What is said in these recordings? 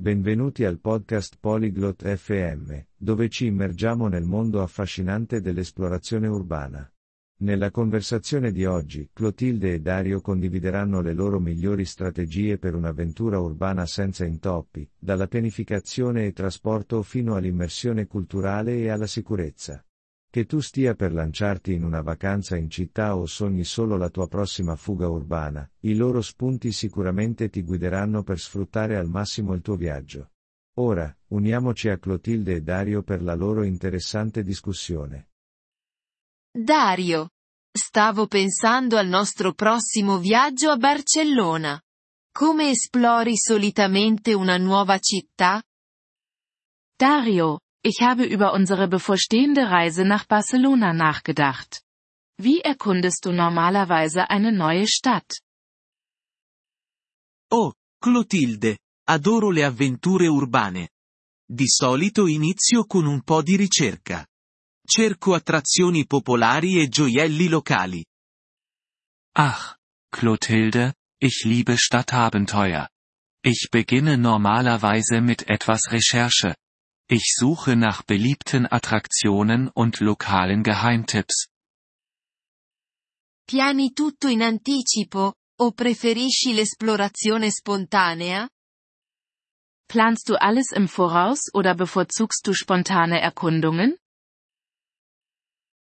Benvenuti al podcast Polyglot FM, dove ci immergiamo nel mondo affascinante dell'esplorazione urbana. Nella conversazione di oggi, Clotilde e Dario condivideranno le loro migliori strategie per un'avventura urbana senza intoppi, dalla pianificazione e trasporto fino all'immersione culturale e alla sicurezza. Che tu stia per lanciarti in una vacanza in città o sogni solo la tua prossima fuga urbana, i loro spunti sicuramente ti guideranno per sfruttare al massimo il tuo viaggio. Ora, uniamoci a Clotilde e Dario per la loro interessante discussione. Dario. Stavo pensando al nostro prossimo viaggio a Barcellona. Come esplori solitamente una nuova città? Dario, Ich habe über unsere bevorstehende Reise nach Barcelona nachgedacht. Wie erkundest du normalerweise eine neue Stadt? Oh, Clotilde, adoro le avventure urbane. Di solito inizio con un po' di ricerca. Cerco attrazioni popolari e gioielli locali. Ach, Clotilde, ich liebe Stadtabenteuer. Ich beginne normalerweise mit etwas Recherche. Ich suche nach beliebten Attraktionen und lokalen Geheimtipps. Piani tutto in anticipo, o preferisci l'esplorazione spontanea? Planst du alles im Voraus oder bevorzugst du spontane Erkundungen?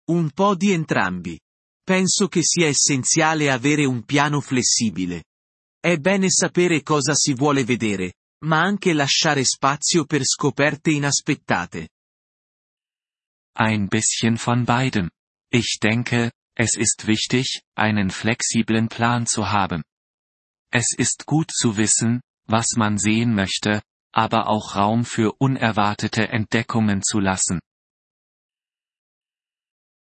Un po' di entrambi. Penso che sia essenziale avere un piano flessibile. È bene sapere cosa si vuole vedere, ma anche lasciare spazio per scoperte inaspettate. Ein bisschen von beidem. Ich denke, es ist wichtig, einen flexiblen Plan zu haben. Es ist gut zu wissen, was man sehen möchte, aber auch Raum für unerwartete Entdeckungen zu lassen.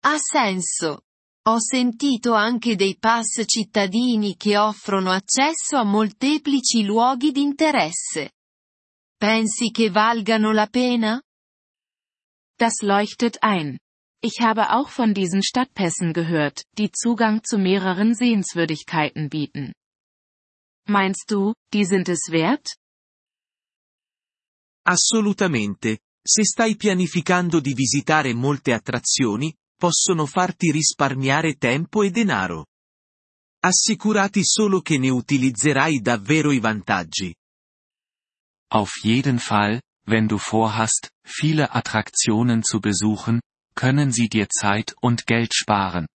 Ha senso. Ho sentito anche dei pass cittadini che offrono accesso a molteplici luoghi di interesse. Pensi che valgano la pena? Das leuchtet ein. Ich habe auch von diesen Stadtpässen gehört, die Zugang zu mehreren Sehenswürdigkeiten bieten. Meinst du, die sind es wert? Assolutamente. Se stai pianificando di visitare molte attrazioni, possono farti risparmiare tempo e denaro. Assicurati solo che ne utilizzerai davvero i vantaggi. Auf jeden Fall, wenn du vorhast, viele Attraktionen zu besuchen, können sie dir Zeit und Geld sparen.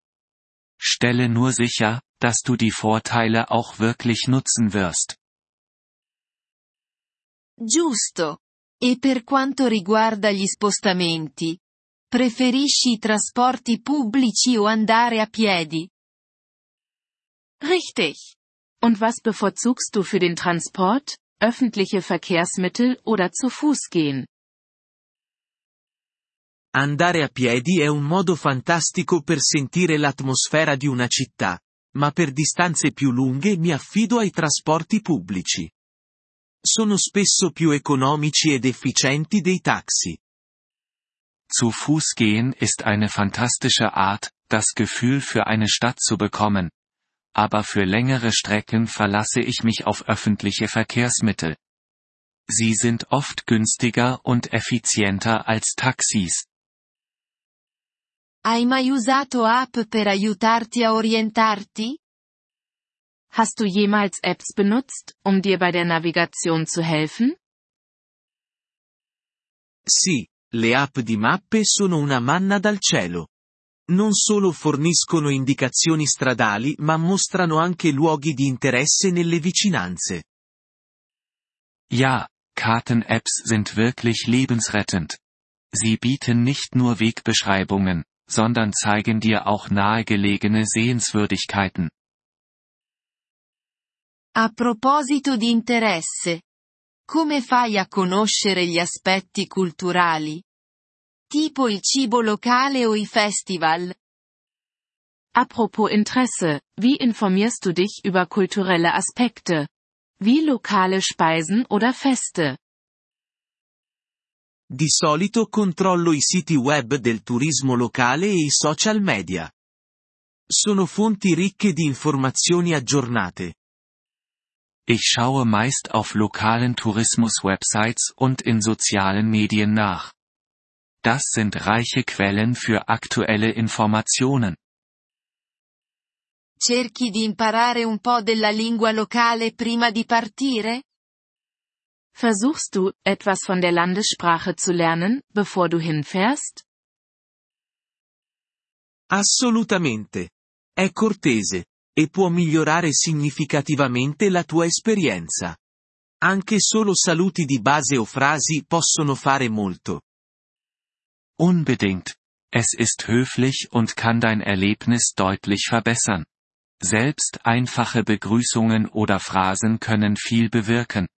Stelle nur sicher, dass du die Vorteile auch wirklich nutzen wirst. Giusto. E per quanto riguarda gli spostamenti? Preferisci i trasporti pubblici o andare a piedi? Richtig. Und was bevorzugst du für den Transport, öffentliche Verkehrsmittel oder zu Fuß gehen? Andare a piedi è un modo fantastico per sentire l'atmosfera di una città, ma per distanze più lunghe mi affido ai trasporti pubblici. Sono spesso più economici ed efficienti dei taxi. Zu Fuß gehen ist eine fantastische Art, das Gefühl für eine Stadt zu bekommen. Aber für längere Strecken verlasse ich mich auf öffentliche Verkehrsmittel. Sie sind oft günstiger und effizienter als Taxis. Hai mai usato app per aiutarti a orientarti? Hast du jemals Apps benutzt, um dir bei der Navigation zu helfen? Sì, le app di mappe sono una manna dal cielo. Non solo forniscono indicazioni stradali ma mostrano anche luoghi di interesse nelle vicinanze. Ja, Karten-Apps sind wirklich lebensrettend. Sie bieten nicht nur Wegbeschreibungen, sondern zeigen dir auch nahegelegene Sehenswürdigkeiten. A proposito di interesse. Come fai a conoscere gli aspetti culturali? Tipo il cibo locale o i festival? Apropos Interesse, wie informierst du dich über kulturelle Aspekte? Wie lokale Speisen oder Feste? Di solito controllo i siti web del turismo locale e i social media. Sono fonti ricche di informazioni aggiornate. Ich schaue meist auf lokalen Tourismus-Websites und in sozialen Medien nach. Das sind reiche Quellen für aktuelle Informationen. Cerchi di imparare un po' della lingua locale prima di partire? Versuchst du, etwas von der Landessprache zu lernen, bevor du hinfährst? Assolutamente. È cortese, e può migliorare significativamente la tua esperienza. Anche solo saluti di base o frasi possono fare molto. Unbedingt. Es ist höflich und kann dein Erlebnis deutlich verbessern. Selbst einfache Begrüßungen oder Phrasen können viel bewirken.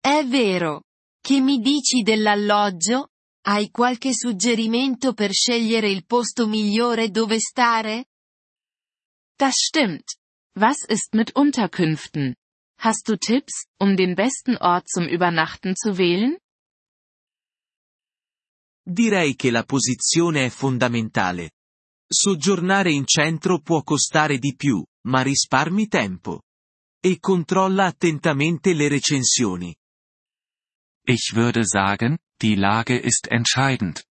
È vero. Che mi dici dell'alloggio? Hai qualche suggerimento per scegliere il posto migliore dove stare? Das stimmt. Was ist mit Unterkünften? Hast du Tipps, um den besten Ort zum Übernachten zu wählen? Direi che la posizione è fondamentale. Soggiornare in centro può costare di più, ma risparmi tempo. E controlla attentamente le recensioni. Ich würde sagen, die Lage ist entscheidend.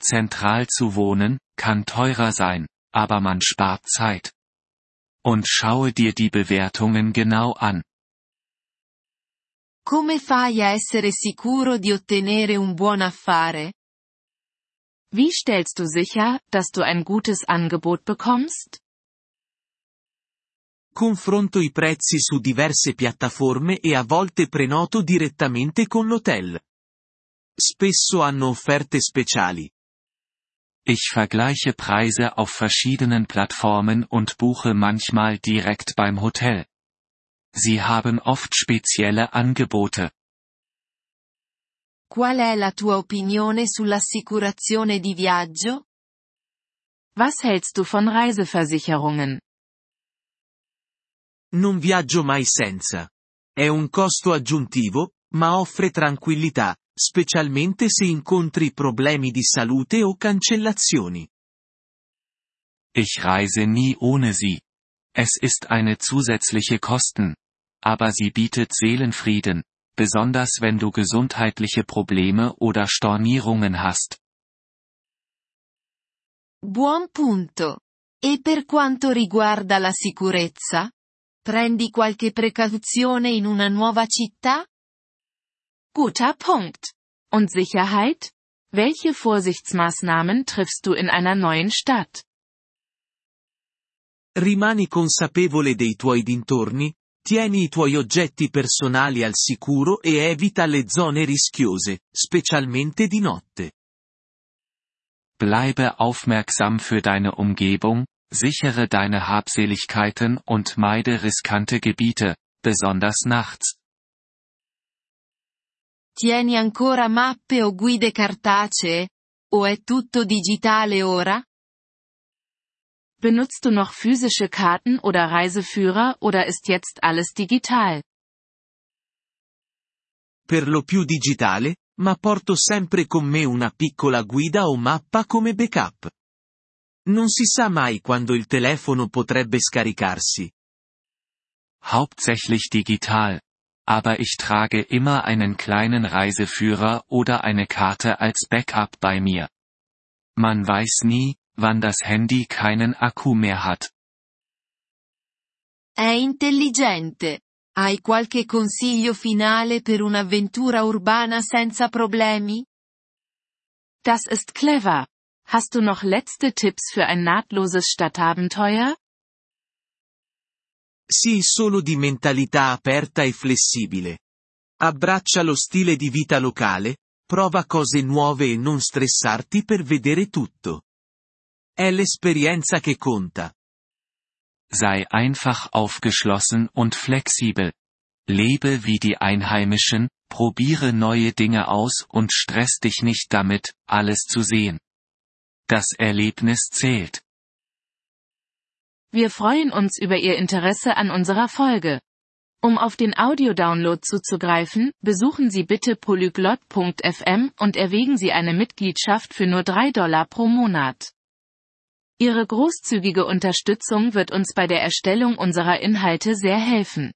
Zentral zu wohnen, kann teurer sein, aber man spart Zeit. Und schaue dir die Bewertungen genau an. Come fai a essere sicuro di ottenere un buon affare? Wie stellst du sicher, dass du ein gutes Angebot bekommst? Confronto i prezzi su diverse piattaforme e a volte prenoto direttamente con l'hotel. Spesso hanno offerte speciali. Ich vergleiche Preise auf verschiedenen Plattformen und buche manchmal direkt beim Hotel. Sie haben oft spezielle Angebote. Qual è la tua opinione sull'assicurazione di viaggio? Was hältst du von Reiseversicherungen? Non viaggio mai senza. È un costo aggiuntivo, ma offre tranquillità, specialmente se incontri problemi di salute o cancellazioni. Ich reise nie ohne sie. Es ist eine zusätzliche Kosten. Aber sie bietet Seelenfrieden, besonders wenn du gesundheitliche Probleme oder Stornierungen hast. Buon punto. E per quanto riguarda la sicurezza? Prendi qualche precauzione in una nuova città? Guter Punkt. Und Sicherheit? Welche Vorsichtsmaßnahmen triffst du in einer neuen Stadt? Rimani consapevole dei tuoi dintorni, tieni i tuoi oggetti personali al sicuro e evita le zone rischiose, specialmente di notte. Bleibe aufmerksam für deine Umgebung, sichere deine Habseligkeiten und meide riskante Gebiete, besonders nachts. Tieni ancora mappe o guide cartacee? O è tutto digitale ora? Benutzt du noch physische Karten oder Reiseführer oder ist jetzt alles digital? Per lo più digitale, ma porto sempre con me una piccola guida o mappa come backup. Non si sa mai quando il telefono potrebbe scaricarsi. Hauptsächlich digital. Aber ich trage immer einen kleinen Reiseführer oder eine Karte als Backup bei mir. Man weiß nie, wann das Handy keinen Akku mehr hat. È intelligente. Hai qualche consiglio finale per un'avventura urbana senza problemi? Das ist clever. Hast du noch letzte Tipps für ein nahtloses Stadtabenteuer? Sii solo di mentalità aperta e flessibile. Abbraccia lo stile di vita locale, prova cose nuove e non stressarti per vedere tutto. È l'esperienza che conta. Sei einfach aufgeschlossen und flexibel. Lebe wie die Einheimischen, probiere neue Dinge aus und stress dich nicht damit, alles zu sehen. Das Erlebnis zählt. Wir freuen uns über Ihr Interesse an unserer Folge. Um auf den Audiodownload zuzugreifen, besuchen Sie bitte polyglot.fm und erwägen Sie eine Mitgliedschaft für nur drei Dollar pro Monat. Ihre großzügige Unterstützung wird uns bei der Erstellung unserer Inhalte sehr helfen.